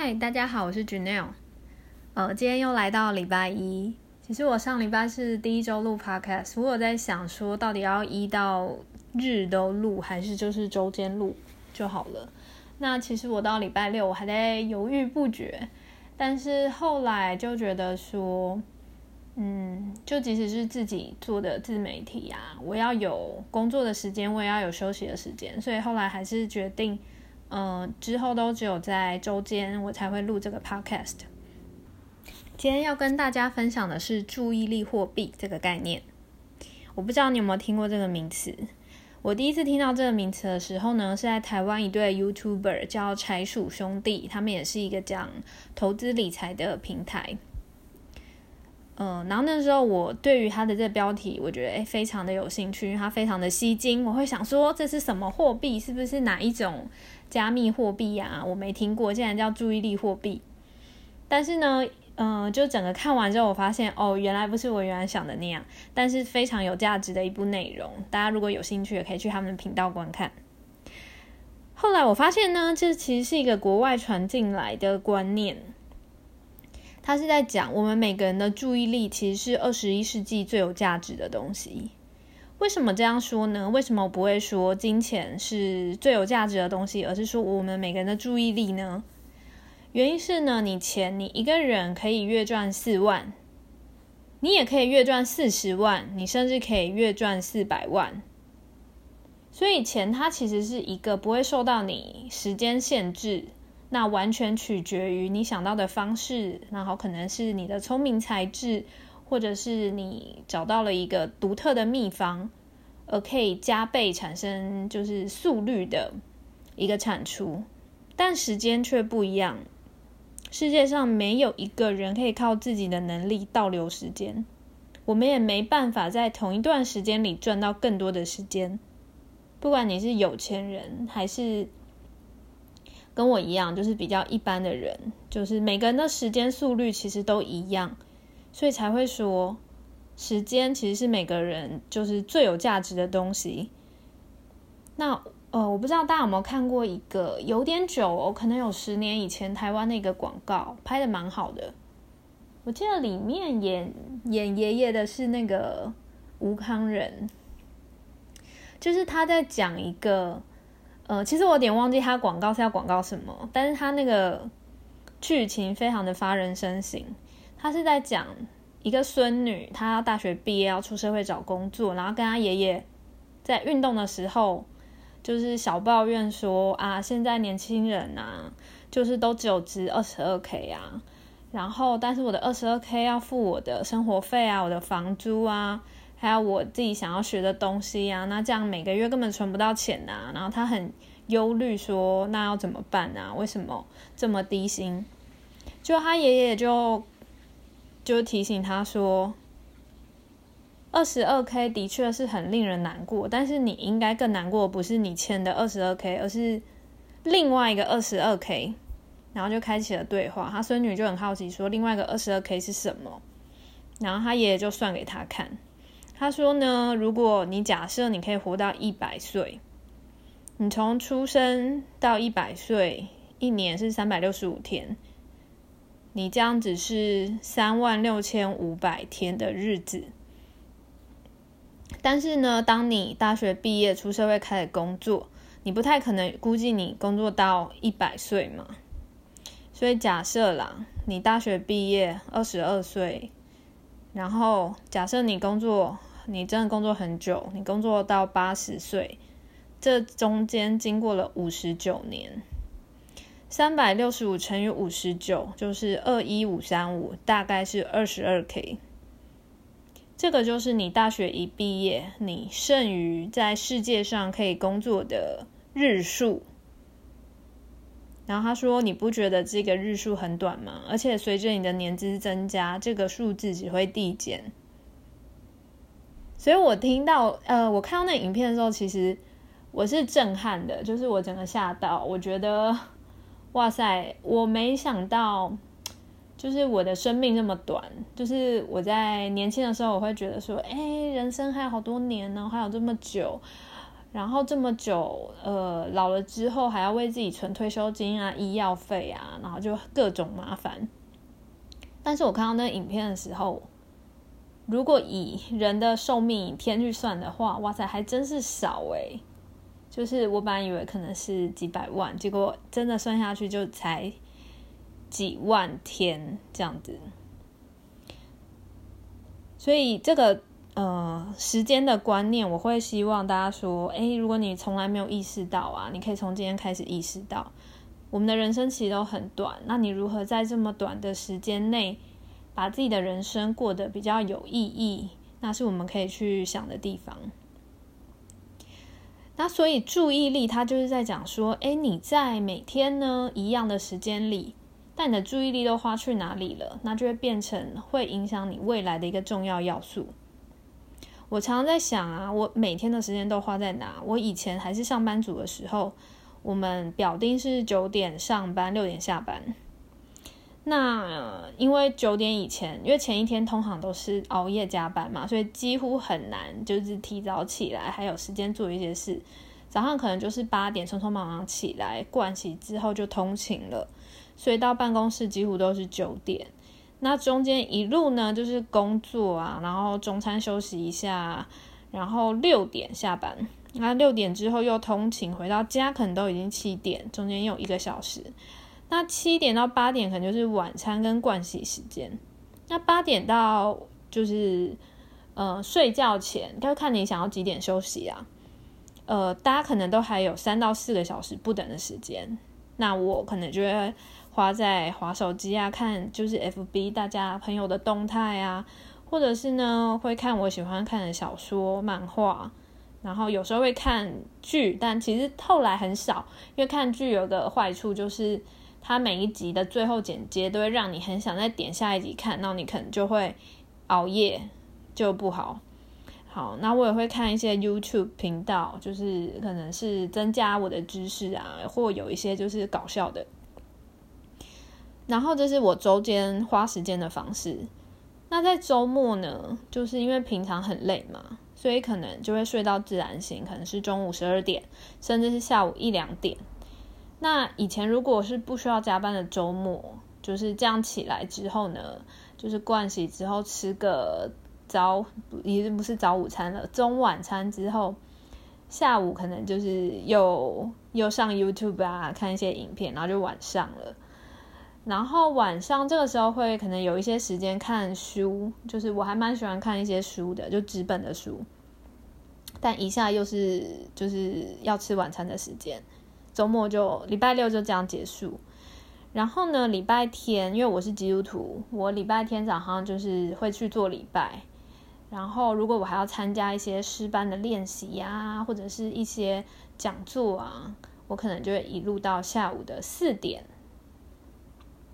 嗨，大家好，我是 Janelle。呃，今天又来到礼拜一。其实我上礼拜是第一周录 Podcast，我有在想说，到底要一到日都录，还是就是周间录就好了。那其实我到礼拜六我还在犹豫不决，但是后来就觉得说，嗯，就即使是自己做的自媒体啊，我要有工作的时间，我也要有休息的时间，所以后来还是决定。嗯，之后都只有在周间我才会录这个 podcast。今天要跟大家分享的是注意力货币这个概念。我不知道你有没有听过这个名词。我第一次听到这个名词的时候呢，是在台湾一对 YouTuber 叫柴鼠兄弟，他们也是一个讲投资理财的平台。嗯，然后那时候我对于他的这个标题，我觉得诶非常的有兴趣，因为它非常的吸睛。我会想说，这是什么货币？是不是哪一种加密货币呀？我没听过，竟然叫注意力货币。但是呢，嗯，就整个看完之后，我发现哦，原来不是我原来想的那样。但是非常有价值的一部内容，大家如果有兴趣，也可以去他们的频道观看。后来我发现呢，这其实是一个国外传进来的观念。他是在讲，我们每个人的注意力其实是二十一世纪最有价值的东西。为什么这样说呢？为什么我不会说金钱是最有价值的东西，而是说我们每个人的注意力呢？原因是呢，你钱你一个人可以月赚四万，你也可以月赚四十万，你甚至可以月赚四百万。所以钱它其实是一个不会受到你时间限制。那完全取决于你想到的方式，然后可能是你的聪明才智，或者是你找到了一个独特的秘方，而可以加倍产生就是速率的一个产出。但时间却不一样，世界上没有一个人可以靠自己的能力倒流时间，我们也没办法在同一段时间里赚到更多的时间。不管你是有钱人还是。跟我一样，就是比较一般的人，就是每个人的时间速率其实都一样，所以才会说，时间其实是每个人就是最有价值的东西。那呃，我不知道大家有没有看过一个有点久哦，可能有十年以前台湾那个广告，拍的蛮好的。我记得里面演演爷爷的是那个吴康仁，就是他在讲一个。呃，其实我有点忘记他广告是要广告什么，但是他那个剧情非常的发人深省。他是在讲一个孙女，她大学毕业要出社会找工作，然后跟他爷爷在运动的时候，就是小抱怨说啊，现在年轻人啊，就是都只有值二十二 k 啊，然后但是我的二十二 k 要付我的生活费啊，我的房租啊。还有我自己想要学的东西呀，那这样每个月根本存不到钱呐。然后他很忧虑说：“那要怎么办啊？为什么这么低薪？”就他爷爷就就提醒他说：“二十二 k 的确是很令人难过，但是你应该更难过，不是你欠的二十二 k，而是另外一个二十二 k。”然后就开启了对话。他孙女就很好奇说：“另外一个二十二 k 是什么？”然后他爷爷就算给他看。他说呢，如果你假设你可以活到一百岁，你从出生到一百岁，一年是三百六十五天，你这样子是三万六千五百天的日子。但是呢，当你大学毕业出社会开始工作，你不太可能估计你工作到一百岁嘛。所以假设啦，你大学毕业二十二岁，然后假设你工作。你真的工作很久，你工作到八十岁，这中间经过了五十九年，三百六十五乘以五十九就是二一五三五，大概是二十二 k。这个就是你大学一毕业，你剩余在世界上可以工作的日数。然后他说：“你不觉得这个日数很短吗？而且随着你的年资增加，这个数字只会递减。”所以我听到，呃，我看到那影片的时候，其实我是震撼的，就是我整个吓到，我觉得，哇塞，我没想到，就是我的生命这么短，就是我在年轻的时候，我会觉得说，哎，人生还有好多年呢，还有这么久，然后这么久，呃，老了之后还要为自己存退休金啊、医药费啊，然后就各种麻烦。但是我看到那影片的时候，如果以人的寿命天去算的话，哇塞，还真是少诶。就是我本来以为可能是几百万，结果真的算下去就才几万天这样子。所以这个呃时间的观念，我会希望大家说，哎，如果你从来没有意识到啊，你可以从今天开始意识到，我们的人生其实都很短，那你如何在这么短的时间内，把自己的人生过得比较有意义，那是我们可以去想的地方。那所以注意力，它就是在讲说，哎，你在每天呢一样的时间里。但你的注意力都花去哪里了？那就会变成会影响你未来的一个重要要素。我常常在想啊，我每天的时间都花在哪？我以前还是上班族的时候，我们表定是九点上班，六点下班。那因为九点以前，因为前一天通常都是熬夜加班嘛，所以几乎很难就是提早起来，还有时间做一些事。早上可能就是八点匆匆忙忙起来，盥洗之后就通勤了。所以到办公室几乎都是九点，那中间一路呢就是工作啊，然后中餐休息一下，然后六点下班，那六点之后又通勤回到家，可能都已经七点，中间有一个小时。那七点到八点可能就是晚餐跟盥洗时间，那八点到就是呃睡觉前，要看你想要几点休息啊。呃，大家可能都还有三到四个小时不等的时间，那我可能就会。花在划手机啊，看就是 F B 大家朋友的动态啊，或者是呢会看我喜欢看的小说、漫画，然后有时候会看剧，但其实后来很少，因为看剧有个坏处就是它每一集的最后剪接都会让你很想再点下一集看，那你可能就会熬夜，就不好。好，那我也会看一些 YouTube 频道，就是可能是增加我的知识啊，或有一些就是搞笑的。然后这是我周间花时间的方式。那在周末呢，就是因为平常很累嘛，所以可能就会睡到自然醒，可能是中午十二点，甚至是下午一两点。那以前如果是不需要加班的周末，就是这样起来之后呢，就是盥洗之后吃个早，已经不是早午餐了，中晚餐之后，下午可能就是又又上 YouTube 啊，看一些影片，然后就晚上了。然后晚上这个时候会可能有一些时间看书，就是我还蛮喜欢看一些书的，就纸本的书。但一下又是就是要吃晚餐的时间，周末就礼拜六就这样结束。然后呢，礼拜天因为我是基督徒，我礼拜天早上就是会去做礼拜。然后如果我还要参加一些诗班的练习呀，或者是一些讲座啊，我可能就会一路到下午的四点。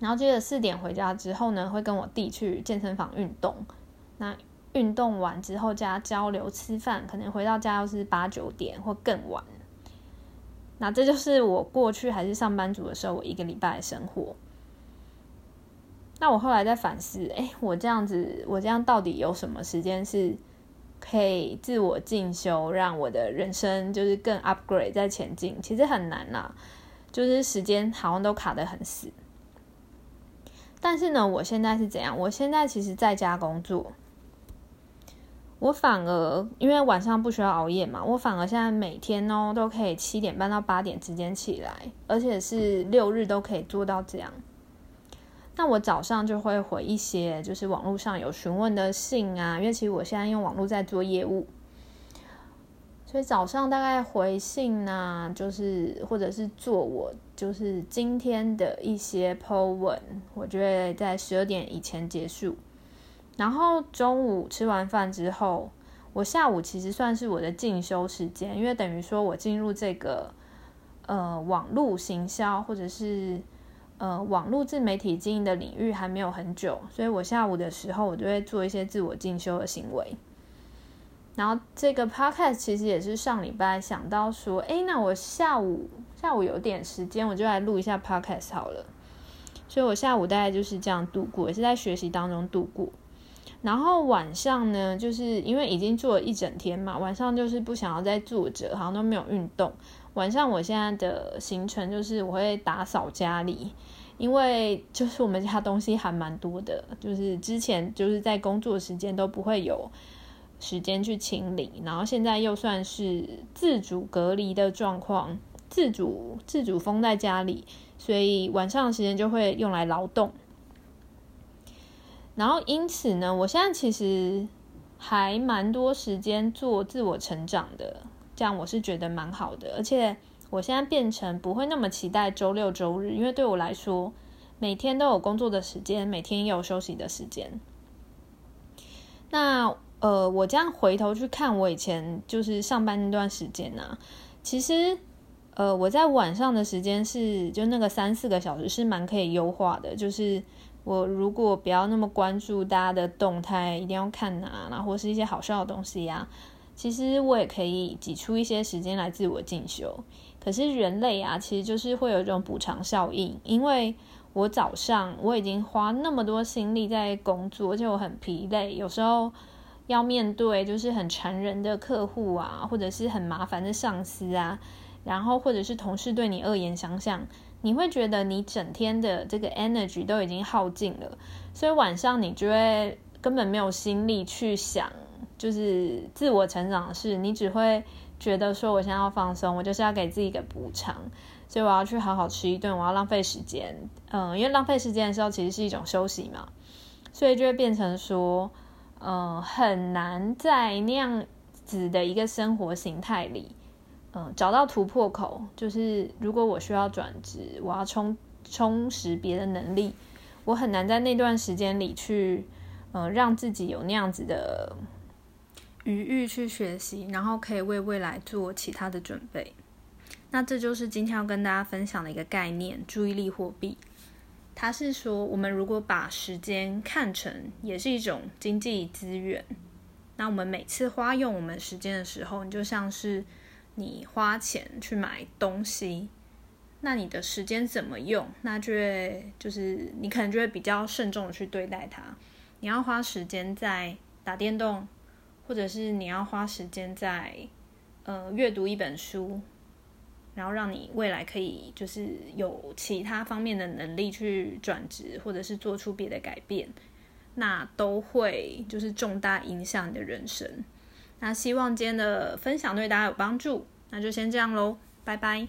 然后接着四点回家之后呢，会跟我弟去健身房运动。那运动完之后加交流吃饭，可能回到家又是八九点或更晚。那这就是我过去还是上班族的时候，我一个礼拜的生活。那我后来在反思，哎，我这样子，我这样到底有什么时间是可以自我进修，让我的人生就是更 upgrade 在前进？其实很难呐，就是时间好像都卡得很死。但是呢，我现在是怎样？我现在其实在家工作，我反而因为晚上不需要熬夜嘛，我反而现在每天哦都可以七点半到八点之间起来，而且是六日都可以做到这样。那我早上就会回一些就是网络上有询问的信啊，因为其实我现在用网络在做业务。所以早上大概回信呐，就是或者是做我就是今天的一些 po 文，我就会在十二点以前结束。然后中午吃完饭之后，我下午其实算是我的进修时间，因为等于说我进入这个呃网络行销或者是呃网络自媒体经营的领域还没有很久，所以我下午的时候我就会做一些自我进修的行为。然后这个 podcast 其实也是上礼拜想到说，哎，那我下午下午有点时间，我就来录一下 podcast 好了。所以我下午大概就是这样度过，也是在学习当中度过。然后晚上呢，就是因为已经做了一整天嘛，晚上就是不想要再坐着，好像都没有运动。晚上我现在的行程就是我会打扫家里，因为就是我们家东西还蛮多的，就是之前就是在工作时间都不会有时间去清理，然后现在又算是自主隔离的状况，自主自主封在家里，所以晚上的时间就会用来劳动。然后因此呢，我现在其实还蛮多时间做自我成长的，这样我是觉得蛮好的。而且我现在变成不会那么期待周六周日，因为对我来说，每天都有工作的时间，每天也有休息的时间。那呃，我这样回头去看我以前就是上班那段时间呢，其实呃，我在晚上的时间是就那个三四个小时是蛮可以优化的，就是。我如果不要那么关注大家的动态，一定要看哪，然后或是一些好笑的东西呀，其实我也可以挤出一些时间来自我进修。可是人类啊，其实就是会有一种补偿效应，因为我早上我已经花那么多心力在工作，而且我很疲累，有时候要面对就是很缠人的客户啊，或者是很麻烦的上司啊，然后或者是同事对你恶言相向。你会觉得你整天的这个 energy 都已经耗尽了，所以晚上你就会根本没有心力去想，就是自我成长的事。你只会觉得说，我现在要放松，我就是要给自己一个补偿，所以我要去好好吃一顿，我要浪费时间。嗯，因为浪费时间的时候其实是一种休息嘛，所以就会变成说，嗯，很难在那样子的一个生活形态里。嗯，找到突破口，就是如果我需要转职，我要充充实别的能力，我很难在那段时间里去，嗯，让自己有那样子的余裕去学习，然后可以为未来做其他的准备。那这就是今天要跟大家分享的一个概念——注意力货币。它是说，我们如果把时间看成也是一种经济资源，那我们每次花用我们时间的时候，你就像是。你花钱去买东西，那你的时间怎么用？那就会就是你可能就会比较慎重的去对待它。你要花时间在打电动，或者是你要花时间在呃阅读一本书，然后让你未来可以就是有其他方面的能力去转职，或者是做出别的改变，那都会就是重大影响你的人生。那希望今天的分享对大家有帮助，那就先这样喽，拜拜。